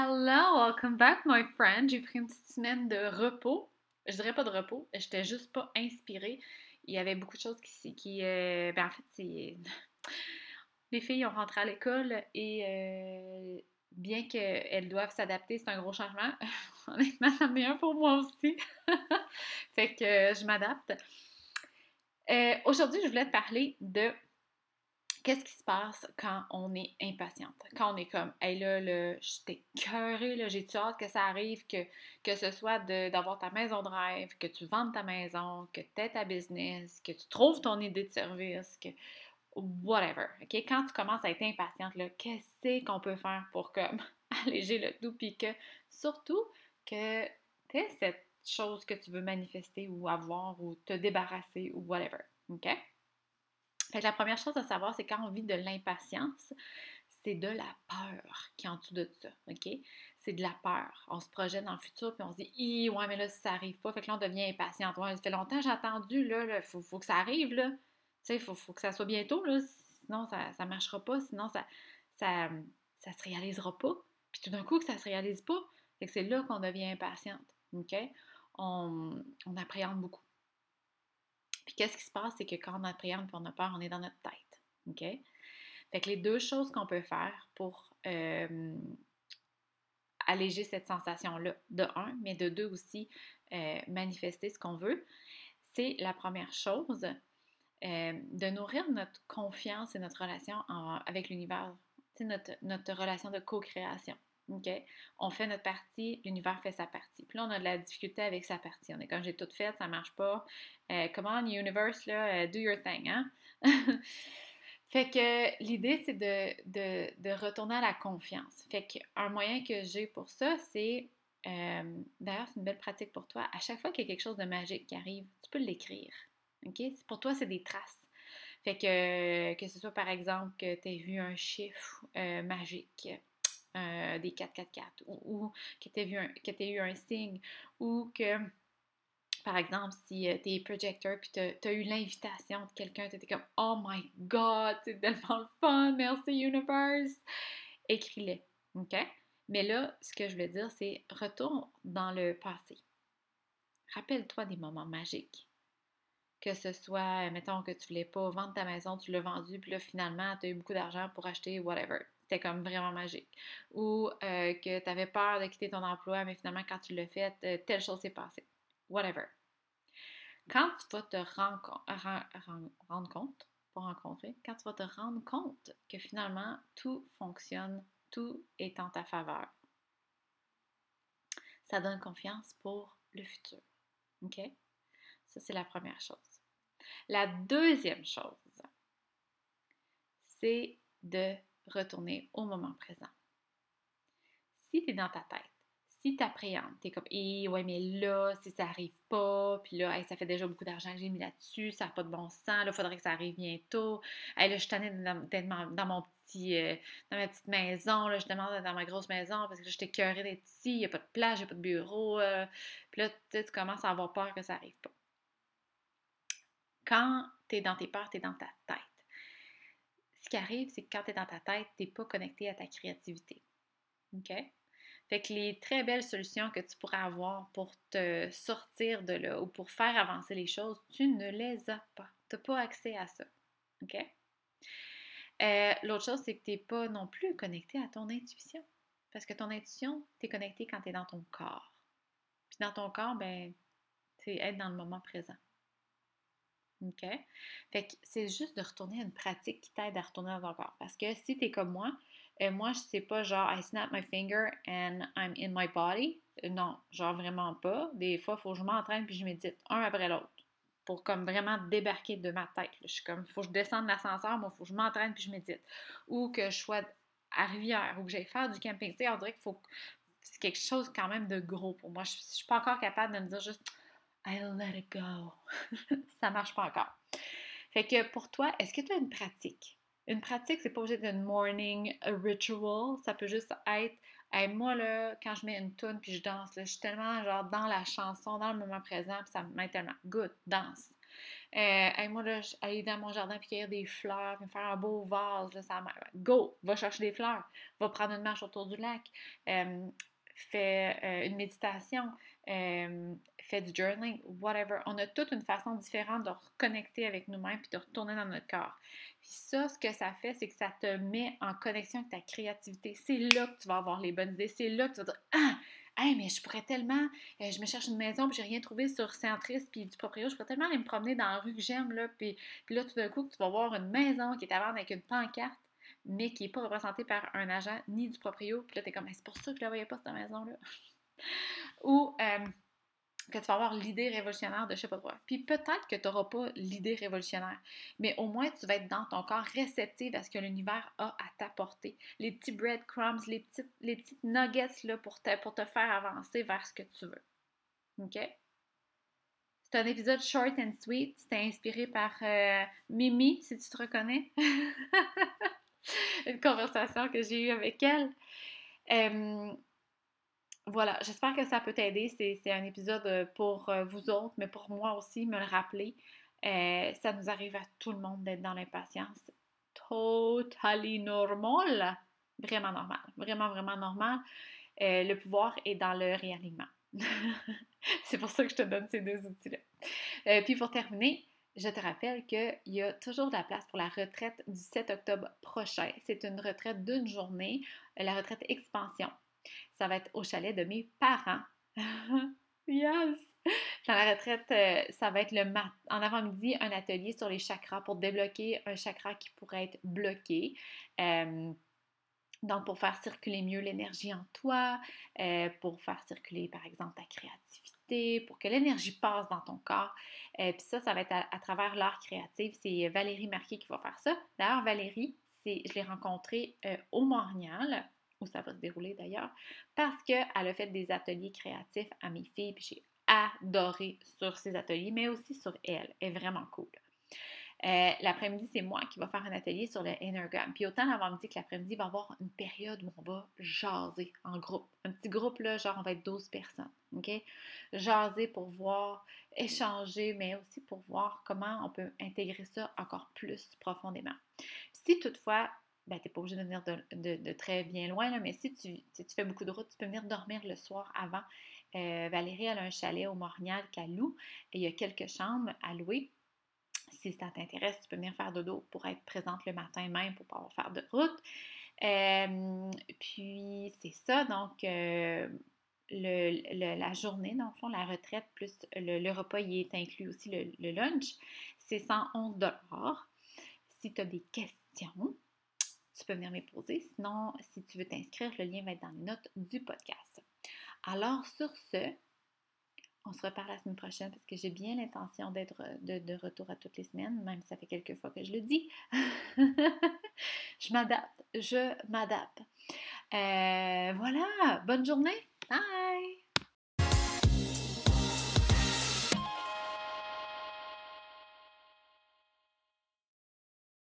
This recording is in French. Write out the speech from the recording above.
hello, welcome back, my friend. J'ai pris une petite semaine de repos. Je dirais pas de repos, j'étais juste pas inspirée. Il y avait beaucoup de choses qui. qui euh, ben en fait, c'est. Les filles ont rentré à l'école et euh, bien qu'elles doivent s'adapter, c'est un gros changement. Honnêtement, ça me pour moi aussi. fait que je m'adapte. Euh, aujourd'hui, je voulais te parler de qu'est-ce qui se passe quand on est impatiente? Quand on est comme, hey là, là j'étais là, j'ai-tu hâte que ça arrive, que, que ce soit d'avoir ta maison de rêve, que tu vendes ta maison, que tu aies ta business, que tu trouves ton idée de service, que whatever. OK? Quand tu commences à être impatiente, là, qu'est-ce qu'on peut faire pour comme alléger le tout, puis que surtout que tu aies cette chose que tu veux manifester ou avoir ou te débarrasser ou whatever. OK? Fait que la première chose à savoir, c'est quand on vit de l'impatience, c'est de la peur qui est en dessous de ça, OK? C'est de la peur. On se projette dans le futur, puis on se dit, ouais, mais là, si ça n'arrive pas, fait que là, on devient impatient. Ouais, ça fait longtemps que j'ai attendu, là, il faut, que ça arrive, là. Tu sais, il faut, que ça soit bientôt, là, sinon ça ne marchera pas, sinon ça, ça, ça se réalisera pas. Puis tout d'un coup, que ça se réalise pas, c'est là qu'on devient impatiente, OK? On, on appréhende beaucoup. Puis qu'est-ce qui se passe, c'est que quand on appréhende et on a peur, on est dans notre tête. OK? Fait que les deux choses qu'on peut faire pour euh, alléger cette sensation-là, de un, mais de deux aussi, euh, manifester ce qu'on veut, c'est la première chose, euh, de nourrir notre confiance et notre relation avec l'univers, notre, notre relation de co-création. On fait notre partie, l'univers fait sa partie. Puis là, on a de la difficulté avec sa partie. On est comme j'ai tout fait, ça marche pas. Euh, come universe, là, euh, do your thing, hein? fait que l'idée, c'est de, retourner à la confiance. Fait qu'un moyen que j'ai pour ça, c'est. Euh, d'ailleurs, c'est une belle pratique pour toi. À chaque fois qu'il y a quelque chose de magique qui arrive, tu peux l'écrire. OK? Pour toi, c'est des traces. Fait que, que ce soit par exemple que tu aies vu un chiffre magique, euh, des 444 ou, ou que tu aies, eu un signe ou que, par exemple, si euh, tu es projecteur puis tu as, eu l'invitation de quelqu'un, tu étais comme Oh my God, c'est tellement le fun, merci universe. Écris-les, OK? Mais là, ce que je veux dire, c'est retourne dans le passé. Rappelle-toi des moments magiques. Que ce soit, mettons que tu voulais pas vendre ta maison, tu l'as vendu, puis là, finalement, tu as eu beaucoup d'argent pour acheter whatever c'était comme vraiment magique. Ou euh, que tu avais peur de quitter ton emploi, mais finalement, quand tu l'as fait, euh, telle chose s'est passée. Whatever. Quand tu vas te rendre compte, pour rencontrer, quand tu vas te rendre compte que finalement, tout fonctionne, tout est en ta faveur, ça donne confiance pour le futur. OK? Ça, c'est la première chose. La deuxième chose, c'est de retourner au moment présent. Si tu es dans ta tête, si tu appréhendes, tu es comme, eh, ouais, mais là, si ça arrive pas, puis là, ça fait déjà beaucoup d'argent que j'ai mis là-dessus, ça n'a pas de bon sens, là, il faudrait que ça arrive bientôt. là, je suis d'être dans, mon petit, euh, dans ma petite maison, là, je demande dans ma grosse maison parce que j'étais curée d'être ici, il n'y a pas de n'y a pas de bureau. Euh. puis là, tu commences à avoir peur que ça n'arrive pas. Quand tu es dans tes peurs, tu es dans ta tête ce qui arrive, c'est que quand tu es dans ta tête, tu n'es pas connecté à ta créativité. OK? Fait que les très belles solutions que tu pourrais avoir pour te sortir de là ou pour faire avancer les choses, tu ne les as pas. Tu n'as pas accès à ça. OK? Euh, l'autre chose, c'est que tu n'es pas non plus connecté à ton intuition. Parce que ton intuition, tu es connecté quand tu es dans ton corps. Puis dans ton corps, ben, c'est être dans le moment présent. OK? Fait que c'est juste de retourner à une pratique qui t'aide à retourner dans ton corps. Parce que si tu es comme moi, euh, moi, je sais pas genre I snap my finger and I'm in my body. Euh, non, genre vraiment pas. Des fois, il faut que je m'entraîne puis je médite un après l'autre. Pour comme vraiment débarquer de ma tête. Je suis comme, faut que je descende l'ascenseur, moi, faut que je m'entraîne puis je médite. Ou que je sois à Rivière ou que j'aille faire du camping. Tu sais, on dirait qu'il faut. C'est quelque chose quand même de gros pour moi. Je, je suis pas encore capable de me dire juste I let it go. ça marche pas encore. Fait que pour toi, est-ce que tu as une pratique? Une pratique, c'est pas obligé d'être une morning ritual. Ça peut juste être, moi là, quand je mets une tune puis je danse, je suis tellement genre dans la chanson, dans le moment présent, puis ça m'aide tellement. Good, danse. Euh, moi, là, aller dans mon jardin puis cueillir des fleurs, me faire un beau vase, là, ça Go! Va chercher des fleurs. Va prendre une marche autour du lac. Euh, fais euh, une méditation. Euh, fais du journaling, whatever. On a toute une façon différente de reconnecter avec nous-mêmes puis de retourner dans notre corps. Puis ça, ce que ça fait, c'est que ça te met en connexion avec ta créativité. C'est là que tu vas avoir les bonnes idées. C'est là que tu vas dire Ah! Hey, mais je pourrais tellement, euh, je me cherche une maison, puis j'ai rien trouvé sur Centris, puis du proprio, je pourrais tellement aller me promener dans la rue que j'aime, là, puis, là, tout d'un coup, tu vas voir une maison qui est à vendre avec une pancarte, mais qui n'est pas représentée par un agent ni du proprio, puis là, tu es comme, c'est pour ça que je la voyais pas, cette maison-là. Ou, euh, que tu vas avoir l'idée révolutionnaire de je sais pas quoi. Puis peut-être que tu n'auras pas l'idée révolutionnaire, mais au moins tu vas être dans ton corps réceptif à ce que l'univers a à t'apporter. Les petits breadcrumbs, les petites, les petites nuggets là, pour, te, pour te faire avancer vers ce que tu veux. OK? C'est un épisode short and sweet. C'était inspiré par euh, Mimi, si tu te reconnais. Une conversation que j'ai eue avec elle. Euh, voilà, j'espère que ça peut t'aider. C'est un épisode euh, pour euh, vous autres, mais pour moi aussi, me le rappeler. Euh, ça nous arrive à tout le monde d'être dans l'impatience. Totally normal. Vraiment normal. Vraiment, vraiment normal. le pouvoir est dans le réalignement. C'est pour ça que je te donne ces deux outils-là. puis pour terminer, je te rappelle qu'il y a toujours de la place pour la retraite du 7 octobre prochain. C'est une retraite d'une journée, la retraite expansion. Ça va être au chalet de mes parents. yes! Dans la retraite, euh, ça va être le mat en avant-midi, un atelier sur les chakras pour débloquer un chakra qui pourrait être bloqué. Euh, donc, pour faire circuler mieux l'énergie en toi, euh, pour faire circuler, par exemple, ta créativité, pour que l'énergie passe dans ton corps. Puis ça, ça va être à, travers l'art créatif. C'est Valérie Marquet qui va faire ça. D'ailleurs, Valérie, je l'ai rencontrée au Montréal où ça va se dérouler d'ailleurs, parce qu'elle a fait des ateliers créatifs à mes filles, puis j'ai adoré sur ces ateliers, mais aussi sur elle. Elle est vraiment cool. Euh, l'après-midi, c'est moi qui va faire un atelier sur le Enneagram. Puis autant l'avant-midi que l'après-midi, il va y avoir une période où on va jaser en groupe. Un petit groupe, là, genre on va être 12 personnes. OK? Jaser pour voir, échanger, mais aussi pour voir comment on peut intégrer ça encore plus profondément. Si toutefois ben, tu n'es pas obligé de venir de, très bien loin, là, mais si tu, fais beaucoup de route, tu peux venir dormir le soir avant. Euh, Valérie, elle a un chalet au Morignal qu'elle loue et il y a quelques chambres à louer. Si ça t'intéresse, tu peux venir faire dodo pour être présente le matin même pour pouvoir faire de route. Euh, puis c'est ça, donc euh, la journée, dans le fond, la retraite, plus le, repas, il est inclus aussi le, le lunch, c'est 111 Si tu as des questions, tu peux venir me poser. Sinon, si tu veux t'inscrire, le lien va être dans les notes du podcast. Alors, sur ce, on se reparle la semaine prochaine parce que j'ai bien l'intention d'être de, retour à toutes les semaines, même si ça fait quelques fois que je le dis. je m'adapte, je m'adapte. Euh, voilà, bonne journée. Bye!